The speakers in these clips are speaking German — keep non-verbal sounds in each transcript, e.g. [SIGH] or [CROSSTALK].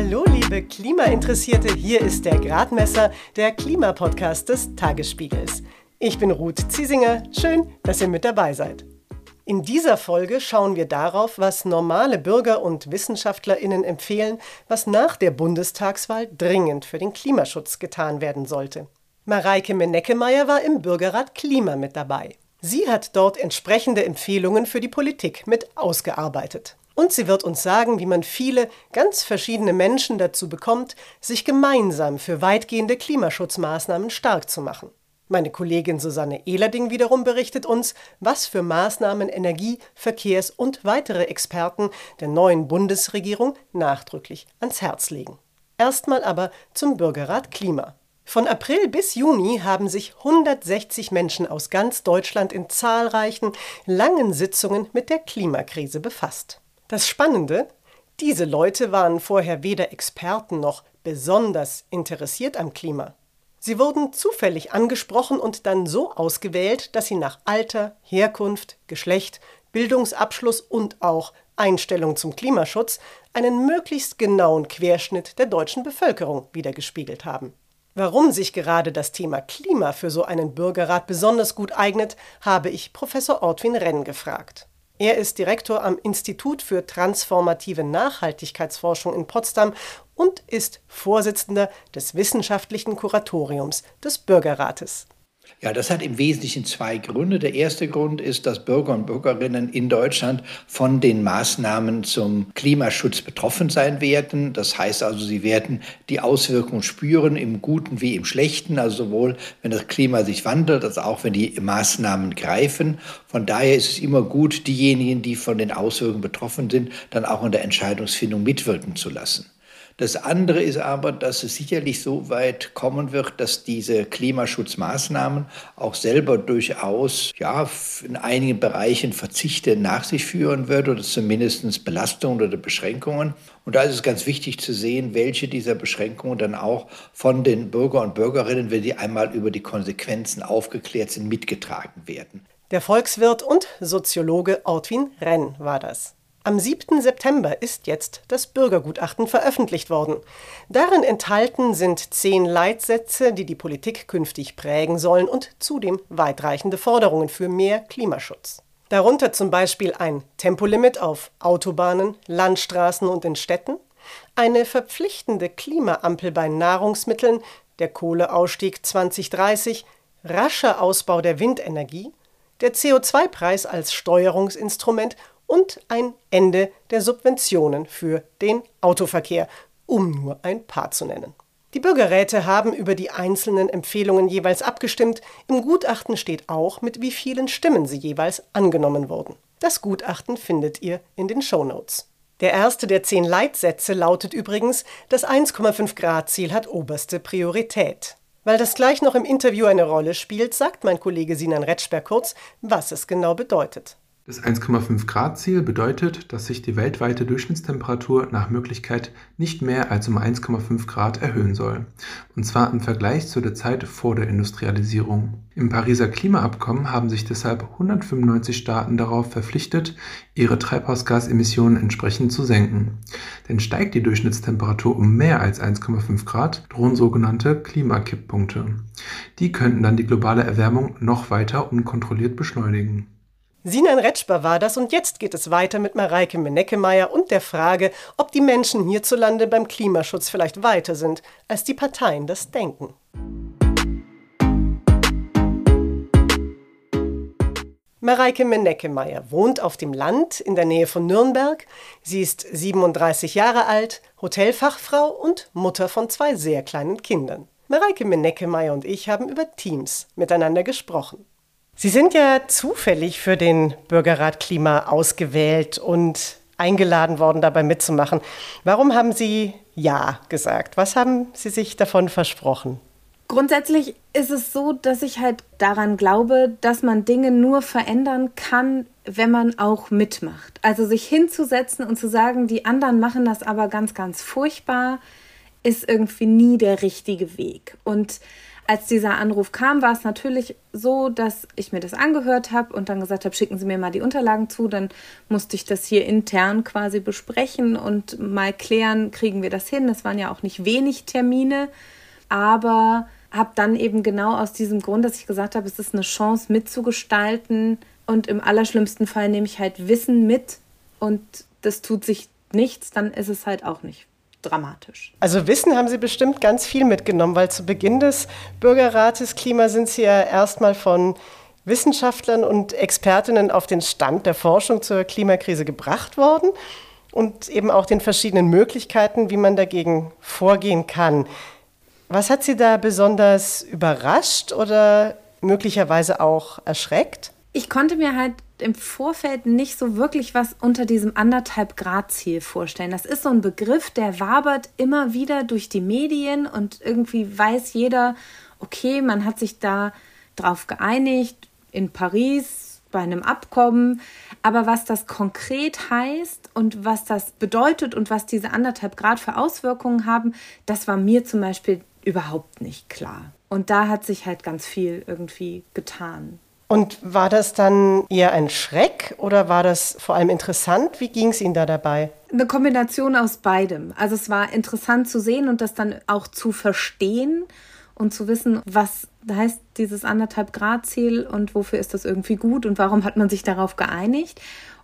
Hallo, liebe Klimainteressierte, hier ist der Gradmesser, der Klimapodcast des Tagesspiegels. Ich bin Ruth Ziesinger, schön, dass ihr mit dabei seid. In dieser Folge schauen wir darauf, was normale Bürger und Wissenschaftlerinnen empfehlen, was nach der Bundestagswahl dringend für den Klimaschutz getan werden sollte. Mareike Meneckemeyer war im Bürgerrat Klima mit dabei. Sie hat dort entsprechende Empfehlungen für die Politik mit ausgearbeitet. Und sie wird uns sagen, wie man viele ganz verschiedene Menschen dazu bekommt, sich gemeinsam für weitgehende Klimaschutzmaßnahmen stark zu machen. Meine Kollegin Susanne Ehlerding wiederum berichtet uns, was für Maßnahmen Energie-, Verkehrs- und weitere Experten der neuen Bundesregierung nachdrücklich ans Herz legen. Erstmal aber zum Bürgerrat Klima. Von April bis Juni haben sich 160 Menschen aus ganz Deutschland in zahlreichen, langen Sitzungen mit der Klimakrise befasst. Das Spannende, diese Leute waren vorher weder Experten noch besonders interessiert am Klima. Sie wurden zufällig angesprochen und dann so ausgewählt, dass sie nach Alter, Herkunft, Geschlecht, Bildungsabschluss und auch Einstellung zum Klimaschutz einen möglichst genauen Querschnitt der deutschen Bevölkerung wiedergespiegelt haben. Warum sich gerade das Thema Klima für so einen Bürgerrat besonders gut eignet, habe ich Professor Ortwin Renn gefragt. Er ist Direktor am Institut für transformative Nachhaltigkeitsforschung in Potsdam und ist Vorsitzender des wissenschaftlichen Kuratoriums des Bürgerrates. Ja, das hat im Wesentlichen zwei Gründe. Der erste Grund ist, dass Bürger und Bürgerinnen in Deutschland von den Maßnahmen zum Klimaschutz betroffen sein werden. Das heißt also, sie werden die Auswirkungen spüren, im Guten wie im Schlechten, also sowohl wenn das Klima sich wandelt, als auch wenn die Maßnahmen greifen. Von daher ist es immer gut, diejenigen, die von den Auswirkungen betroffen sind, dann auch in der Entscheidungsfindung mitwirken zu lassen. Das andere ist aber, dass es sicherlich so weit kommen wird, dass diese Klimaschutzmaßnahmen auch selber durchaus ja, in einigen Bereichen Verzichte nach sich führen wird oder zumindest Belastungen oder Beschränkungen. Und da ist es ganz wichtig zu sehen, welche dieser Beschränkungen dann auch von den Bürger und Bürgerinnen, wenn sie einmal über die Konsequenzen aufgeklärt sind, mitgetragen werden. Der Volkswirt und Soziologe Ortwin Renn war das. Am 7. September ist jetzt das Bürgergutachten veröffentlicht worden. Darin enthalten sind zehn Leitsätze, die die Politik künftig prägen sollen und zudem weitreichende Forderungen für mehr Klimaschutz. Darunter zum Beispiel ein Tempolimit auf Autobahnen, Landstraßen und in Städten, eine verpflichtende Klimaampel bei Nahrungsmitteln, der Kohleausstieg 2030, rascher Ausbau der Windenergie, der CO2-Preis als Steuerungsinstrument und ein Ende der Subventionen für den Autoverkehr, um nur ein paar zu nennen. Die Bürgerräte haben über die einzelnen Empfehlungen jeweils abgestimmt. Im Gutachten steht auch, mit wie vielen Stimmen sie jeweils angenommen wurden. Das Gutachten findet ihr in den Show Notes. Der erste der zehn Leitsätze lautet übrigens, das 1,5 Grad Ziel hat oberste Priorität. Weil das gleich noch im Interview eine Rolle spielt, sagt mein Kollege Sinan Retschberg kurz, was es genau bedeutet. Das 1,5 Grad Ziel bedeutet, dass sich die weltweite Durchschnittstemperatur nach Möglichkeit nicht mehr als um 1,5 Grad erhöhen soll, und zwar im Vergleich zu der Zeit vor der Industrialisierung. Im Pariser Klimaabkommen haben sich deshalb 195 Staaten darauf verpflichtet, ihre Treibhausgasemissionen entsprechend zu senken. Denn steigt die Durchschnittstemperatur um mehr als 1,5 Grad, drohen sogenannte Klimakipppunkte. Die könnten dann die globale Erwärmung noch weiter unkontrolliert beschleunigen. Sinan Retschber war das und jetzt geht es weiter mit Mareike Meneckemeyer und der Frage, ob die Menschen hierzulande beim Klimaschutz vielleicht weiter sind, als die Parteien das denken. Mareike Meneckemeyer wohnt auf dem Land in der Nähe von Nürnberg. Sie ist 37 Jahre alt, Hotelfachfrau und Mutter von zwei sehr kleinen Kindern. Mareike Meneckemeyer und ich haben über Teams miteinander gesprochen. Sie sind ja zufällig für den Bürgerrat Klima ausgewählt und eingeladen worden, dabei mitzumachen. Warum haben Sie Ja gesagt? Was haben Sie sich davon versprochen? Grundsätzlich ist es so, dass ich halt daran glaube, dass man Dinge nur verändern kann, wenn man auch mitmacht. Also sich hinzusetzen und zu sagen, die anderen machen das aber ganz, ganz furchtbar, ist irgendwie nie der richtige Weg. Und als dieser Anruf kam, war es natürlich so, dass ich mir das angehört habe und dann gesagt habe, schicken Sie mir mal die Unterlagen zu. Dann musste ich das hier intern quasi besprechen und mal klären, kriegen wir das hin. Das waren ja auch nicht wenig Termine, aber habe dann eben genau aus diesem Grund, dass ich gesagt habe, es ist eine Chance mitzugestalten und im allerschlimmsten Fall nehme ich halt Wissen mit und das tut sich nichts, dann ist es halt auch nicht dramatisch. Also Wissen haben Sie bestimmt ganz viel mitgenommen, weil zu Beginn des Bürgerrates Klima sind Sie ja erstmal von Wissenschaftlern und Expertinnen auf den Stand der Forschung zur Klimakrise gebracht worden und eben auch den verschiedenen Möglichkeiten, wie man dagegen vorgehen kann. Was hat Sie da besonders überrascht oder möglicherweise auch erschreckt? Ich konnte mir halt im Vorfeld nicht so wirklich was unter diesem anderthalb Grad Ziel vorstellen. Das ist so ein Begriff, der wabert immer wieder durch die Medien und irgendwie weiß jeder, okay, man hat sich da drauf geeinigt in Paris bei einem Abkommen. Aber was das konkret heißt und was das bedeutet und was diese anderthalb Grad für Auswirkungen haben, das war mir zum Beispiel überhaupt nicht klar. Und da hat sich halt ganz viel irgendwie getan. Und war das dann eher ein Schreck oder war das vor allem interessant? Wie ging es Ihnen da dabei? Eine Kombination aus beidem. Also es war interessant zu sehen und das dann auch zu verstehen und zu wissen, was heißt dieses anderthalb Grad Ziel und wofür ist das irgendwie gut und warum hat man sich darauf geeinigt.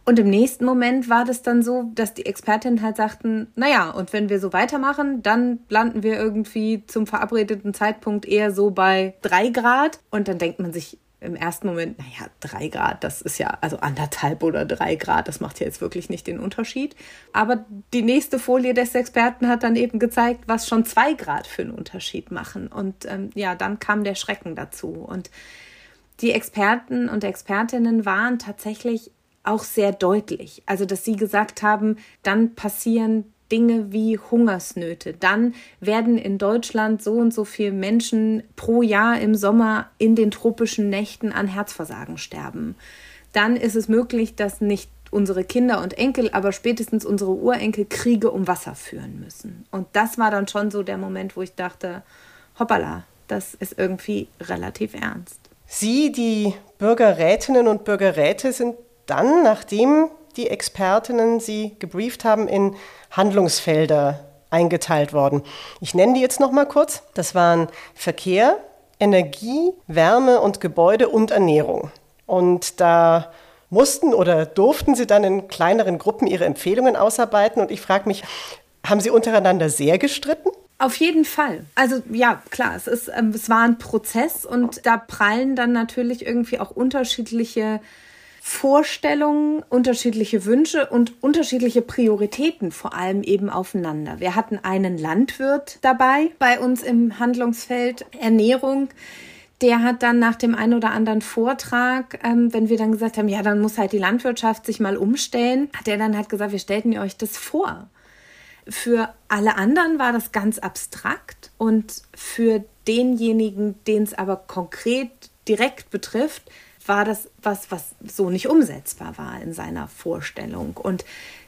Und im nächsten Moment war das dann so, dass die Expertinnen halt sagten, naja, und wenn wir so weitermachen, dann landen wir irgendwie zum verabredeten Zeitpunkt eher so bei drei Grad. Und dann denkt man sich, im ersten Moment, naja, drei Grad, das ist ja, also anderthalb oder drei Grad, das macht ja jetzt wirklich nicht den Unterschied. Aber die nächste Folie des Experten hat dann eben gezeigt, was schon zwei Grad für einen Unterschied machen. Und ähm, ja, dann kam der Schrecken dazu. Und die Experten und Expertinnen waren tatsächlich auch sehr deutlich. Also, dass sie gesagt haben, dann passieren Dinge wie Hungersnöte. Dann werden in Deutschland so und so viele Menschen pro Jahr im Sommer in den tropischen Nächten an Herzversagen sterben. Dann ist es möglich, dass nicht unsere Kinder und Enkel, aber spätestens unsere Urenkel Kriege um Wasser führen müssen. Und das war dann schon so der Moment, wo ich dachte, hoppala, das ist irgendwie relativ ernst. Sie, die Bürgerrätinnen und Bürgerräte, sind dann, nachdem die Expertinnen Sie gebrieft haben, in Handlungsfelder eingeteilt worden. Ich nenne die jetzt noch mal kurz. Das waren Verkehr, Energie, Wärme und Gebäude und Ernährung. Und da mussten oder durften Sie dann in kleineren Gruppen Ihre Empfehlungen ausarbeiten. Und ich frage mich, haben Sie untereinander sehr gestritten? Auf jeden Fall. Also ja, klar, es, ist, ähm, es war ein Prozess und da prallen dann natürlich irgendwie auch unterschiedliche Vorstellungen, unterschiedliche Wünsche und unterschiedliche Prioritäten vor allem eben aufeinander. Wir hatten einen Landwirt dabei bei uns im Handlungsfeld Ernährung. Der hat dann nach dem einen oder anderen Vortrag, ähm, wenn wir dann gesagt haben, ja, dann muss halt die Landwirtschaft sich mal umstellen, hat er dann halt gesagt, wir stellten euch das vor. Für alle anderen war das ganz abstrakt und für denjenigen, den es aber konkret direkt betrifft, war das was, was so nicht umsetzbar war in seiner Vorstellung. Und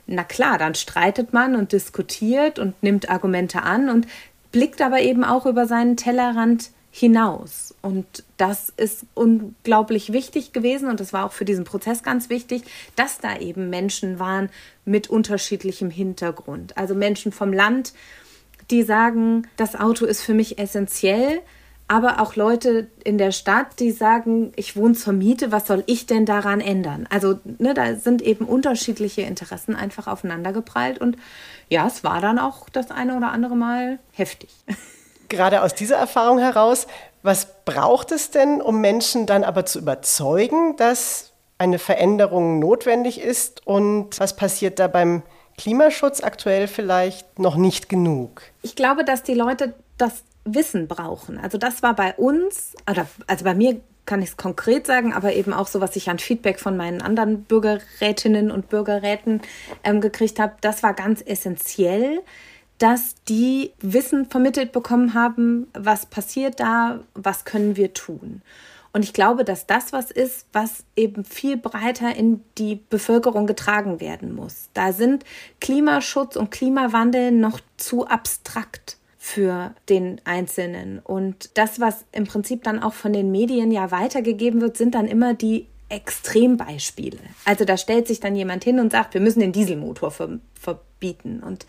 na klar, dann streitet man und diskutiert und nimmt Argumente an und blickt aber eben auch über seinen Tellerrand hinaus. Und das ist unglaublich wichtig gewesen und das war auch für diesen Prozess ganz wichtig, dass da eben Menschen waren mit unterschiedlichem Hintergrund. Also Menschen vom Land, die sagen, das Auto ist für mich essentiell, aber auch Leute in der Stadt, die sagen, ich wohne zur Miete, was soll ich denn daran ändern? Also ne, da sind eben unterschiedliche Interessen einfach aufeinandergeprallt und ja, es war dann auch das eine oder andere Mal heftig. [LAUGHS] Gerade aus dieser Erfahrung heraus, was braucht es denn, um Menschen dann aber zu überzeugen, dass eine Veränderung notwendig ist und was passiert da beim Klimaschutz aktuell vielleicht noch nicht genug? Ich glaube, dass die Leute das Wissen brauchen. Also das war bei uns, oder also bei mir kann ich es konkret sagen, aber eben auch so, was ich an Feedback von meinen anderen Bürgerrätinnen und Bürgerräten ähm, gekriegt habe, das war ganz essentiell, dass die Wissen vermittelt bekommen haben, was passiert da, was können wir tun. Und ich glaube, dass das was ist, was eben viel breiter in die Bevölkerung getragen werden muss. Da sind Klimaschutz und Klimawandel noch zu abstrakt für den Einzelnen. Und das, was im Prinzip dann auch von den Medien ja weitergegeben wird, sind dann immer die Extrembeispiele. Also da stellt sich dann jemand hin und sagt, wir müssen den Dieselmotor ver verbieten. Und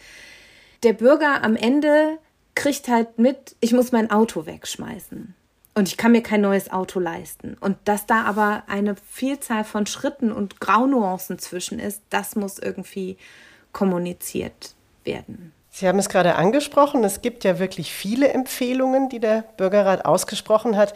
der Bürger am Ende kriegt halt mit, ich muss mein Auto wegschmeißen. Und ich kann mir kein neues Auto leisten. Und dass da aber eine Vielzahl von Schritten und Graunuancen zwischen ist, das muss irgendwie kommuniziert werden. Sie haben es gerade angesprochen, es gibt ja wirklich viele Empfehlungen, die der Bürgerrat ausgesprochen hat.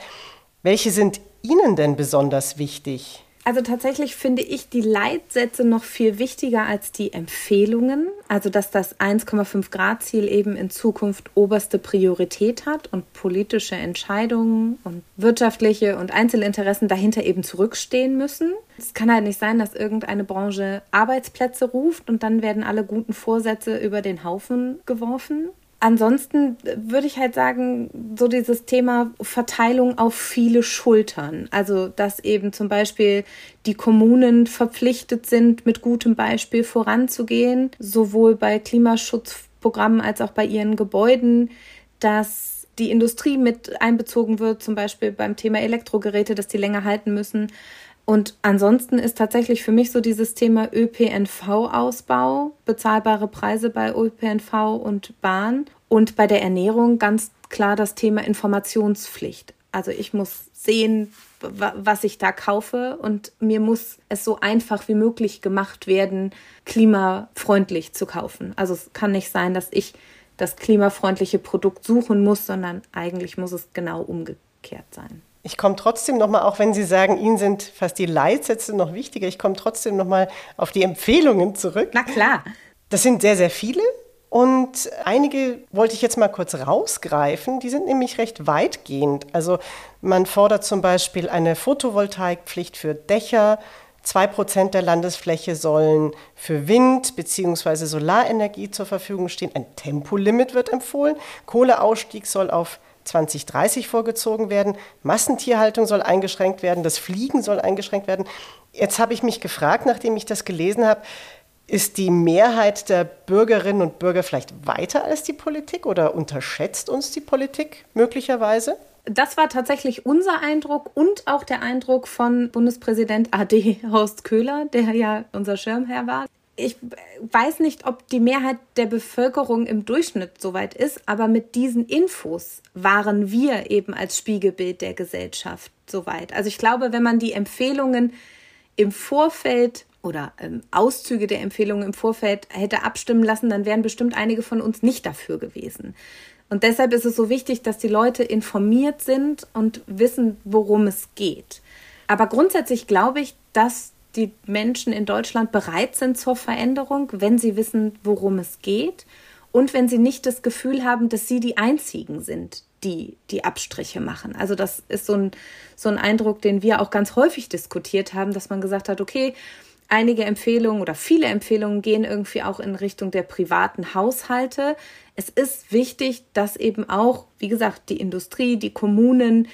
Welche sind Ihnen denn besonders wichtig? Also tatsächlich finde ich die Leitsätze noch viel wichtiger als die Empfehlungen. Also dass das 1,5 Grad Ziel eben in Zukunft oberste Priorität hat und politische Entscheidungen und wirtschaftliche und Einzelinteressen dahinter eben zurückstehen müssen. Es kann halt nicht sein, dass irgendeine Branche Arbeitsplätze ruft und dann werden alle guten Vorsätze über den Haufen geworfen ansonsten würde ich halt sagen, so dieses Thema Verteilung auf viele Schultern. Also, dass eben zum Beispiel die Kommunen verpflichtet sind, mit gutem Beispiel voranzugehen, sowohl bei Klimaschutzprogrammen als auch bei ihren Gebäuden, dass die Industrie mit einbezogen wird, zum Beispiel beim Thema Elektrogeräte, dass die länger halten müssen. Und ansonsten ist tatsächlich für mich so dieses Thema ÖPNV-Ausbau, bezahlbare Preise bei ÖPNV und Bahn und bei der Ernährung ganz klar das Thema Informationspflicht. Also ich muss sehen, was ich da kaufe und mir muss es so einfach wie möglich gemacht werden, klimafreundlich zu kaufen. Also es kann nicht sein, dass ich das klimafreundliche Produkt suchen muss, sondern eigentlich muss es genau umgekehrt sein. Ich komme trotzdem nochmal, auch wenn Sie sagen, Ihnen sind fast die Leitsätze noch wichtiger, ich komme trotzdem nochmal auf die Empfehlungen zurück. Na klar. Das sind sehr, sehr viele. Und einige wollte ich jetzt mal kurz rausgreifen, die sind nämlich recht weitgehend. Also man fordert zum Beispiel eine Photovoltaikpflicht für Dächer, Zwei Prozent der Landesfläche sollen für Wind- bzw. Solarenergie zur Verfügung stehen. Ein Tempolimit wird empfohlen. Kohleausstieg soll auf 2030 vorgezogen werden. Massentierhaltung soll eingeschränkt werden. Das Fliegen soll eingeschränkt werden. Jetzt habe ich mich gefragt, nachdem ich das gelesen habe, ist die Mehrheit der Bürgerinnen und Bürger vielleicht weiter als die Politik oder unterschätzt uns die Politik möglicherweise? Das war tatsächlich unser Eindruck und auch der Eindruck von Bundespräsident AD Horst Köhler, der ja unser Schirmherr war ich weiß nicht, ob die Mehrheit der Bevölkerung im Durchschnitt soweit ist, aber mit diesen Infos waren wir eben als Spiegelbild der Gesellschaft soweit. Also ich glaube, wenn man die Empfehlungen im Vorfeld oder ähm, Auszüge der Empfehlungen im Vorfeld hätte abstimmen lassen, dann wären bestimmt einige von uns nicht dafür gewesen. Und deshalb ist es so wichtig, dass die Leute informiert sind und wissen, worum es geht. Aber grundsätzlich glaube ich, dass die Menschen in Deutschland bereit sind zur Veränderung, wenn sie wissen, worum es geht und wenn sie nicht das Gefühl haben, dass sie die Einzigen sind, die die Abstriche machen. Also das ist so ein, so ein Eindruck, den wir auch ganz häufig diskutiert haben, dass man gesagt hat, okay, einige Empfehlungen oder viele Empfehlungen gehen irgendwie auch in Richtung der privaten Haushalte. Es ist wichtig, dass eben auch, wie gesagt, die Industrie, die Kommunen,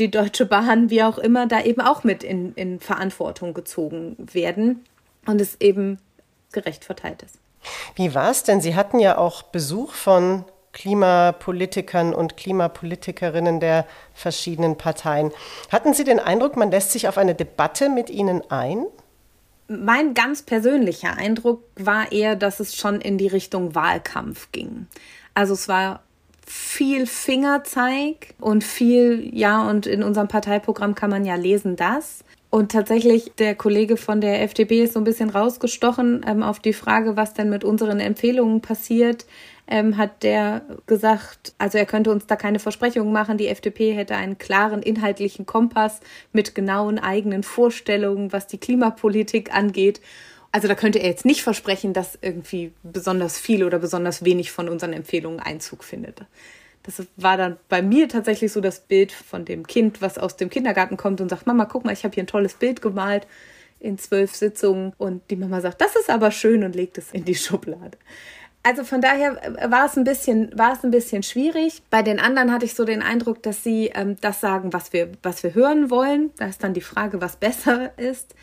die Deutsche Bahn, wie auch immer, da eben auch mit in, in Verantwortung gezogen werden und es eben gerecht verteilt ist. Wie war es denn? Sie hatten ja auch Besuch von Klimapolitikern und Klimapolitikerinnen der verschiedenen Parteien. Hatten Sie den Eindruck, man lässt sich auf eine Debatte mit ihnen ein? Mein ganz persönlicher Eindruck war eher, dass es schon in die Richtung Wahlkampf ging. Also es war viel Fingerzeig und viel, ja, und in unserem Parteiprogramm kann man ja lesen, das. Und tatsächlich, der Kollege von der FDP ist so ein bisschen rausgestochen ähm, auf die Frage, was denn mit unseren Empfehlungen passiert. Ähm, hat der gesagt, also er könnte uns da keine Versprechungen machen. Die FDP hätte einen klaren inhaltlichen Kompass mit genauen eigenen Vorstellungen, was die Klimapolitik angeht. Also da könnte er jetzt nicht versprechen, dass irgendwie besonders viel oder besonders wenig von unseren Empfehlungen Einzug findet. Das war dann bei mir tatsächlich so das Bild von dem Kind, was aus dem Kindergarten kommt und sagt, Mama, guck mal, ich habe hier ein tolles Bild gemalt in zwölf Sitzungen. Und die Mama sagt, das ist aber schön und legt es in die Schublade. Also von daher war es ein bisschen, war es ein bisschen schwierig. Bei den anderen hatte ich so den Eindruck, dass sie ähm, das sagen, was wir, was wir hören wollen. Da ist dann die Frage, was besser ist.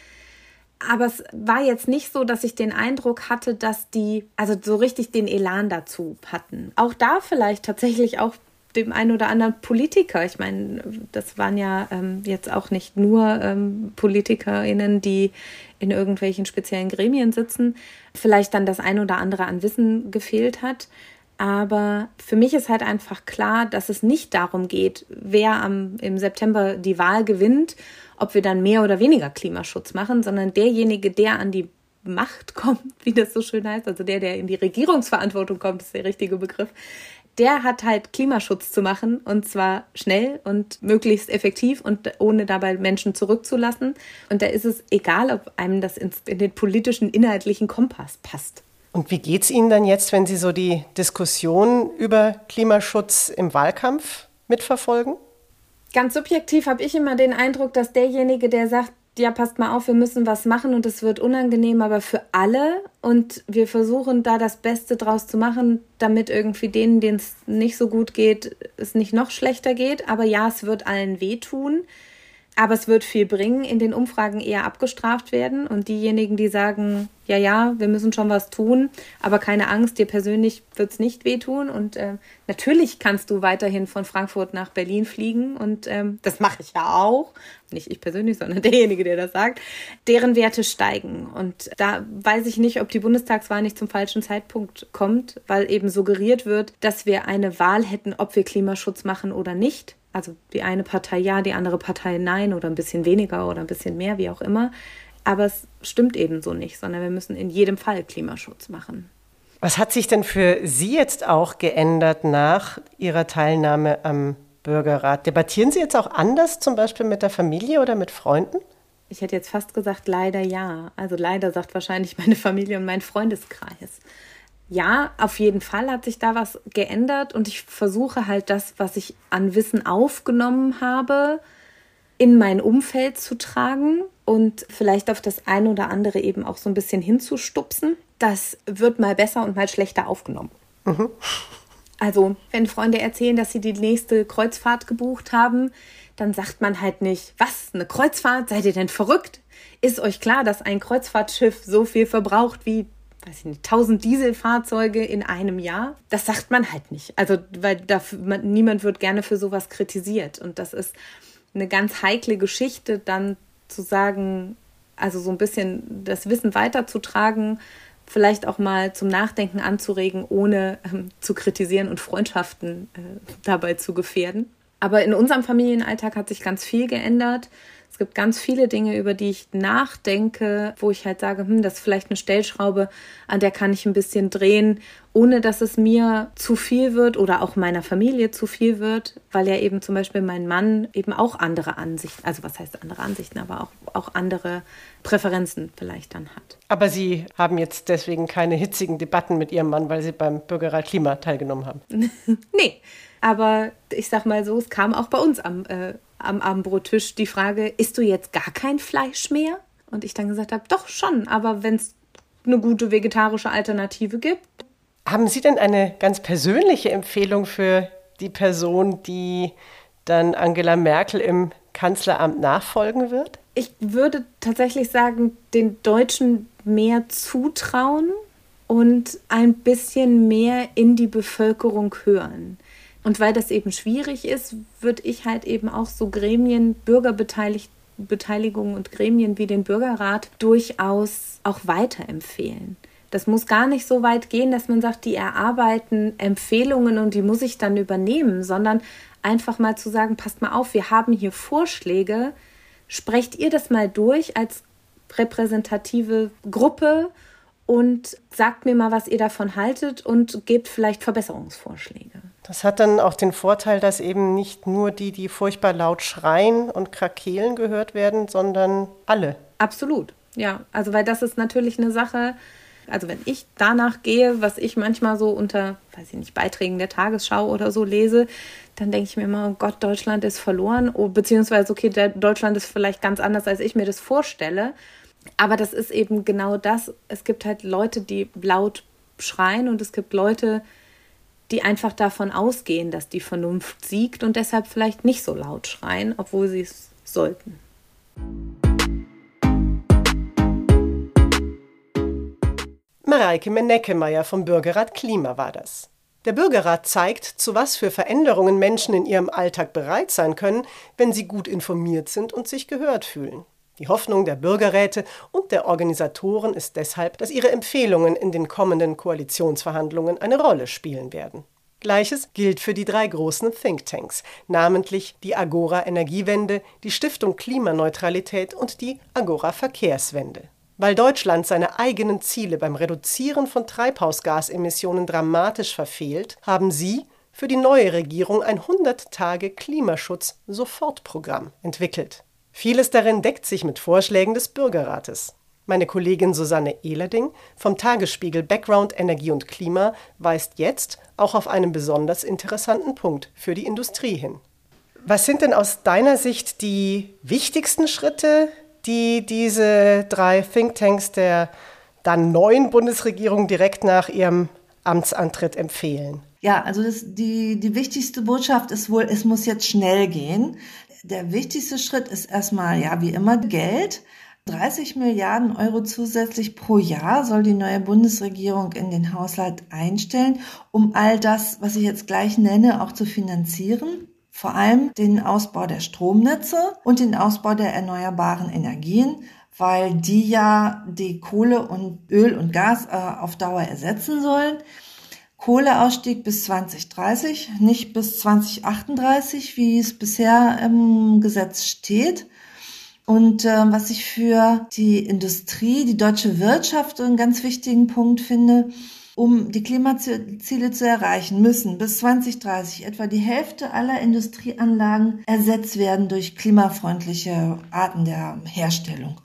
Aber es war jetzt nicht so, dass ich den Eindruck hatte, dass die also so richtig den Elan dazu hatten. Auch da vielleicht tatsächlich auch dem einen oder anderen Politiker. Ich meine, das waren ja ähm, jetzt auch nicht nur ähm, PolitikerInnen, die in irgendwelchen speziellen Gremien sitzen, vielleicht dann das ein oder andere an Wissen gefehlt hat. Aber für mich ist halt einfach klar, dass es nicht darum geht, wer am, im September die Wahl gewinnt, ob wir dann mehr oder weniger Klimaschutz machen, sondern derjenige, der an die Macht kommt, [LAUGHS] wie das so schön heißt, also der, der in die Regierungsverantwortung kommt, ist der richtige Begriff, der hat halt Klimaschutz zu machen und zwar schnell und möglichst effektiv und ohne dabei Menschen zurückzulassen. Und da ist es egal, ob einem das in den politischen, inhaltlichen Kompass passt. Und wie geht es Ihnen dann jetzt, wenn Sie so die Diskussion über Klimaschutz im Wahlkampf mitverfolgen? Ganz subjektiv habe ich immer den Eindruck, dass derjenige, der sagt, ja, passt mal auf, wir müssen was machen und es wird unangenehm, aber für alle. Und wir versuchen da das Beste draus zu machen, damit irgendwie denen, denen es nicht so gut geht, es nicht noch schlechter geht. Aber ja, es wird allen wehtun. Aber es wird viel bringen, in den Umfragen eher abgestraft werden. Und diejenigen, die sagen, ja, ja, wir müssen schon was tun, aber keine Angst, dir persönlich wird es nicht wehtun. Und äh, natürlich kannst du weiterhin von Frankfurt nach Berlin fliegen. Und ähm, das mache ich ja auch. Nicht ich persönlich, sondern [LAUGHS] derjenige, der das sagt. Deren Werte steigen. Und da weiß ich nicht, ob die Bundestagswahl nicht zum falschen Zeitpunkt kommt, weil eben suggeriert wird, dass wir eine Wahl hätten, ob wir Klimaschutz machen oder nicht also die eine Partei ja, die andere Partei nein oder ein bisschen weniger oder ein bisschen mehr, wie auch immer. Aber es stimmt eben so nicht, sondern wir müssen in jedem Fall Klimaschutz machen. Was hat sich denn für Sie jetzt auch geändert nach Ihrer Teilnahme am Bürgerrat? Debattieren Sie jetzt auch anders, zum Beispiel mit der Familie oder mit Freunden? Ich hätte jetzt fast gesagt, leider ja. Also leider sagt wahrscheinlich meine Familie und mein Freundeskreis ja, auf jeden Fall hat sich da was geändert und ich versuche halt das, was ich an Wissen aufgenommen habe, in mein Umfeld zu tragen und vielleicht auf das eine oder andere eben auch so ein bisschen hinzustupsen. Das wird mal besser und mal schlechter aufgenommen. Mhm. Also, wenn Freunde erzählen, dass sie die nächste Kreuzfahrt gebucht haben, dann sagt man halt nicht, was, eine Kreuzfahrt? Seid ihr denn verrückt? Ist euch klar, dass ein Kreuzfahrtschiff so viel verbraucht wie weiß ich nicht, 1000 Dieselfahrzeuge in einem Jahr. Das sagt man halt nicht. Also, weil dafür, man, niemand wird gerne für sowas kritisiert. Und das ist eine ganz heikle Geschichte, dann zu sagen, also so ein bisschen das Wissen weiterzutragen, vielleicht auch mal zum Nachdenken anzuregen, ohne ähm, zu kritisieren und Freundschaften äh, dabei zu gefährden. Aber in unserem Familienalltag hat sich ganz viel geändert. Es gibt ganz viele Dinge, über die ich nachdenke, wo ich halt sage, hm, das ist vielleicht eine Stellschraube, an der kann ich ein bisschen drehen, ohne dass es mir zu viel wird oder auch meiner Familie zu viel wird, weil ja eben zum Beispiel mein Mann eben auch andere Ansichten, also was heißt andere Ansichten, aber auch, auch andere Präferenzen vielleicht dann hat. Aber Sie haben jetzt deswegen keine hitzigen Debatten mit Ihrem Mann, weil Sie beim Bürgerrat Klima teilgenommen haben? [LAUGHS] nee. Aber ich sag mal so, es kam auch bei uns am äh, am Abendbrottisch die Frage, isst du jetzt gar kein Fleisch mehr? Und ich dann gesagt habe, doch schon, aber wenn es eine gute vegetarische Alternative gibt. Haben Sie denn eine ganz persönliche Empfehlung für die Person, die dann Angela Merkel im Kanzleramt nachfolgen wird? Ich würde tatsächlich sagen, den Deutschen mehr zutrauen und ein bisschen mehr in die Bevölkerung hören. Und weil das eben schwierig ist, würde ich halt eben auch so Gremien, Bürgerbeteiligung und Gremien wie den Bürgerrat durchaus auch weiterempfehlen. Das muss gar nicht so weit gehen, dass man sagt, die erarbeiten Empfehlungen und die muss ich dann übernehmen, sondern einfach mal zu sagen, passt mal auf, wir haben hier Vorschläge, sprecht ihr das mal durch als repräsentative Gruppe und sagt mir mal, was ihr davon haltet und gebt vielleicht Verbesserungsvorschläge. Das hat dann auch den Vorteil, dass eben nicht nur die, die furchtbar laut schreien und krakeelen gehört werden, sondern alle. Absolut, ja. Also, weil das ist natürlich eine Sache, also wenn ich danach gehe, was ich manchmal so unter, weiß ich nicht, Beiträgen der Tagesschau oder so lese, dann denke ich mir immer, oh Gott, Deutschland ist verloren. Oh, beziehungsweise, okay, Deutschland ist vielleicht ganz anders, als ich mir das vorstelle. Aber das ist eben genau das. Es gibt halt Leute, die laut schreien und es gibt Leute, die die einfach davon ausgehen, dass die Vernunft siegt und deshalb vielleicht nicht so laut schreien, obwohl sie es sollten. Mareike Menneckemeier vom Bürgerrat Klima war das. Der Bürgerrat zeigt, zu was für Veränderungen Menschen in ihrem Alltag bereit sein können, wenn sie gut informiert sind und sich gehört fühlen. Die Hoffnung der Bürgerräte und der Organisatoren ist deshalb, dass ihre Empfehlungen in den kommenden Koalitionsverhandlungen eine Rolle spielen werden. Gleiches gilt für die drei großen Thinktanks, namentlich die Agora Energiewende, die Stiftung Klimaneutralität und die Agora Verkehrswende. Weil Deutschland seine eigenen Ziele beim Reduzieren von Treibhausgasemissionen dramatisch verfehlt, haben sie für die neue Regierung ein 100-Tage-Klimaschutz-Sofortprogramm entwickelt. Vieles darin deckt sich mit Vorschlägen des Bürgerrates. Meine Kollegin Susanne Ehlerding vom Tagesspiegel Background Energie und Klima weist jetzt auch auf einen besonders interessanten Punkt für die Industrie hin. Was sind denn aus deiner Sicht die wichtigsten Schritte, die diese drei Thinktanks der dann neuen Bundesregierung direkt nach ihrem Amtsantritt empfehlen? Ja, also das, die, die wichtigste Botschaft ist wohl, es muss jetzt schnell gehen. Der wichtigste Schritt ist erstmal, ja, wie immer Geld. 30 Milliarden Euro zusätzlich pro Jahr soll die neue Bundesregierung in den Haushalt einstellen, um all das, was ich jetzt gleich nenne, auch zu finanzieren vor allem den Ausbau der Stromnetze und den Ausbau der erneuerbaren Energien, weil die ja die Kohle und Öl und Gas äh, auf Dauer ersetzen sollen. Kohleausstieg bis 2030, nicht bis 2038, wie es bisher im Gesetz steht. Und äh, was ich für die Industrie, die deutsche Wirtschaft einen ganz wichtigen Punkt finde, um die Klimaziele zu erreichen, müssen bis 2030 etwa die Hälfte aller Industrieanlagen ersetzt werden durch klimafreundliche Arten der Herstellung.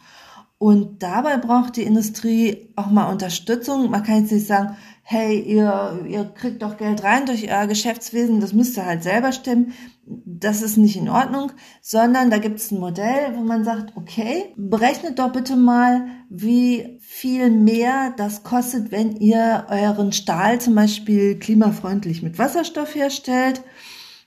Und dabei braucht die Industrie auch mal Unterstützung. Man kann jetzt nicht sagen, hey, ihr, ihr kriegt doch Geld rein durch euer Geschäftswesen, das müsst ihr halt selber stemmen. Das ist nicht in Ordnung, sondern da gibt es ein Modell, wo man sagt, okay, berechnet doch bitte mal, wie viel mehr das kostet, wenn ihr euren Stahl zum Beispiel klimafreundlich mit Wasserstoff herstellt.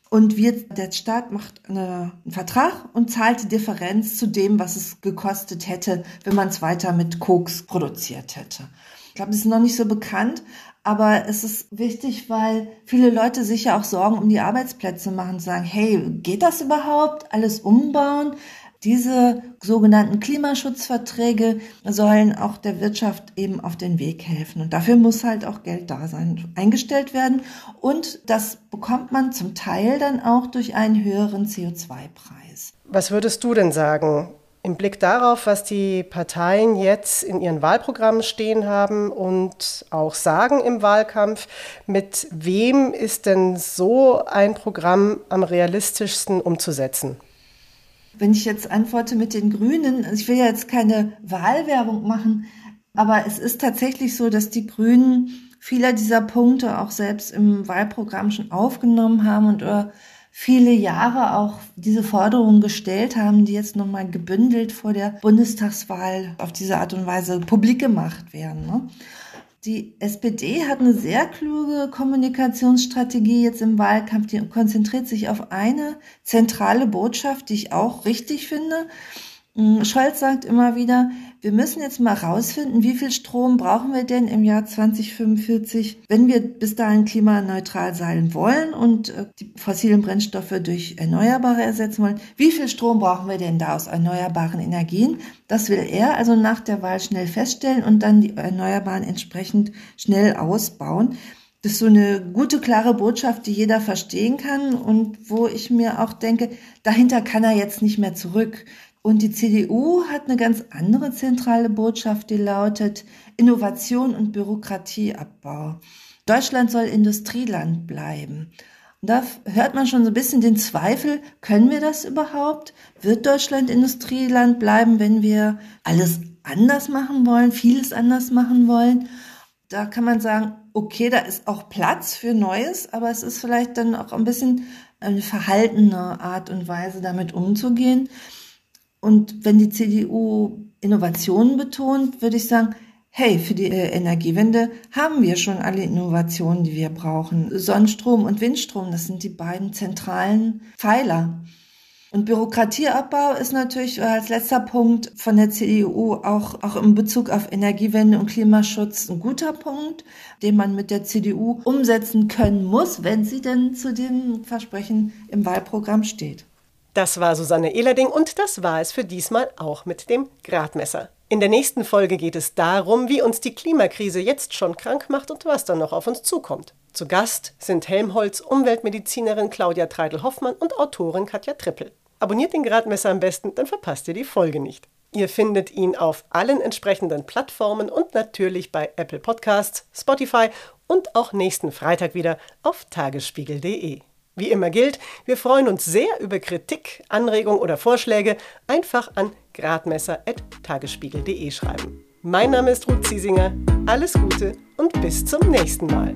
Und wir, der Staat macht eine, einen Vertrag und zahlt die Differenz zu dem, was es gekostet hätte, wenn man es weiter mit Koks produziert hätte. Ich glaube, das ist noch nicht so bekannt, aber es ist wichtig, weil viele Leute sich ja auch Sorgen um die Arbeitsplätze machen, sagen, hey, geht das überhaupt? Alles umbauen? Diese sogenannten Klimaschutzverträge sollen auch der Wirtschaft eben auf den Weg helfen. Und dafür muss halt auch Geld da sein, eingestellt werden. Und das bekommt man zum Teil dann auch durch einen höheren CO2-Preis. Was würdest du denn sagen? Im Blick darauf, was die Parteien jetzt in ihren Wahlprogrammen stehen haben und auch sagen im Wahlkampf, mit wem ist denn so ein Programm am realistischsten umzusetzen? Wenn ich jetzt antworte mit den Grünen, also ich will ja jetzt keine Wahlwerbung machen, aber es ist tatsächlich so, dass die Grünen viele dieser Punkte auch selbst im Wahlprogramm schon aufgenommen haben und oder viele Jahre auch diese Forderungen gestellt haben, die jetzt nochmal gebündelt vor der Bundestagswahl auf diese Art und Weise publik gemacht werden. Ne? Die SPD hat eine sehr kluge Kommunikationsstrategie jetzt im Wahlkampf. Die konzentriert sich auf eine zentrale Botschaft, die ich auch richtig finde. Mm, Scholz sagt immer wieder, wir müssen jetzt mal rausfinden, wie viel Strom brauchen wir denn im Jahr 2045, wenn wir bis dahin klimaneutral sein wollen und äh, die fossilen Brennstoffe durch Erneuerbare ersetzen wollen. Wie viel Strom brauchen wir denn da aus erneuerbaren Energien? Das will er also nach der Wahl schnell feststellen und dann die Erneuerbaren entsprechend schnell ausbauen. Das ist so eine gute, klare Botschaft, die jeder verstehen kann und wo ich mir auch denke, dahinter kann er jetzt nicht mehr zurück. Und die CDU hat eine ganz andere zentrale Botschaft, die lautet Innovation und Bürokratieabbau. Deutschland soll Industrieland bleiben. Und da hört man schon so ein bisschen den Zweifel, können wir das überhaupt? Wird Deutschland Industrieland bleiben, wenn wir alles anders machen wollen, vieles anders machen wollen? Da kann man sagen, okay, da ist auch Platz für Neues, aber es ist vielleicht dann auch ein bisschen eine verhaltene Art und Weise, damit umzugehen. Und wenn die CDU Innovationen betont, würde ich sagen, hey, für die äh, Energiewende haben wir schon alle Innovationen, die wir brauchen. Sonnenstrom und Windstrom, das sind die beiden zentralen Pfeiler. Und Bürokratieabbau ist natürlich als letzter Punkt von der CDU auch, auch in Bezug auf Energiewende und Klimaschutz ein guter Punkt, den man mit der CDU umsetzen können muss, wenn sie denn zu dem Versprechen im Wahlprogramm steht. Das war Susanne Ehlerding und das war es für diesmal auch mit dem Gradmesser. In der nächsten Folge geht es darum, wie uns die Klimakrise jetzt schon krank macht und was dann noch auf uns zukommt. Zu Gast sind Helmholtz Umweltmedizinerin Claudia Treidel-Hoffmann und Autorin Katja Trippel. Abonniert den Gradmesser am besten, dann verpasst ihr die Folge nicht. Ihr findet ihn auf allen entsprechenden Plattformen und natürlich bei Apple Podcasts, Spotify und auch nächsten Freitag wieder auf tagesspiegel.de. Wie immer gilt, wir freuen uns sehr über Kritik, Anregungen oder Vorschläge. Einfach an gradmesser.tagesspiegel.de schreiben. Mein Name ist Ruth Ziesinger. Alles Gute und bis zum nächsten Mal.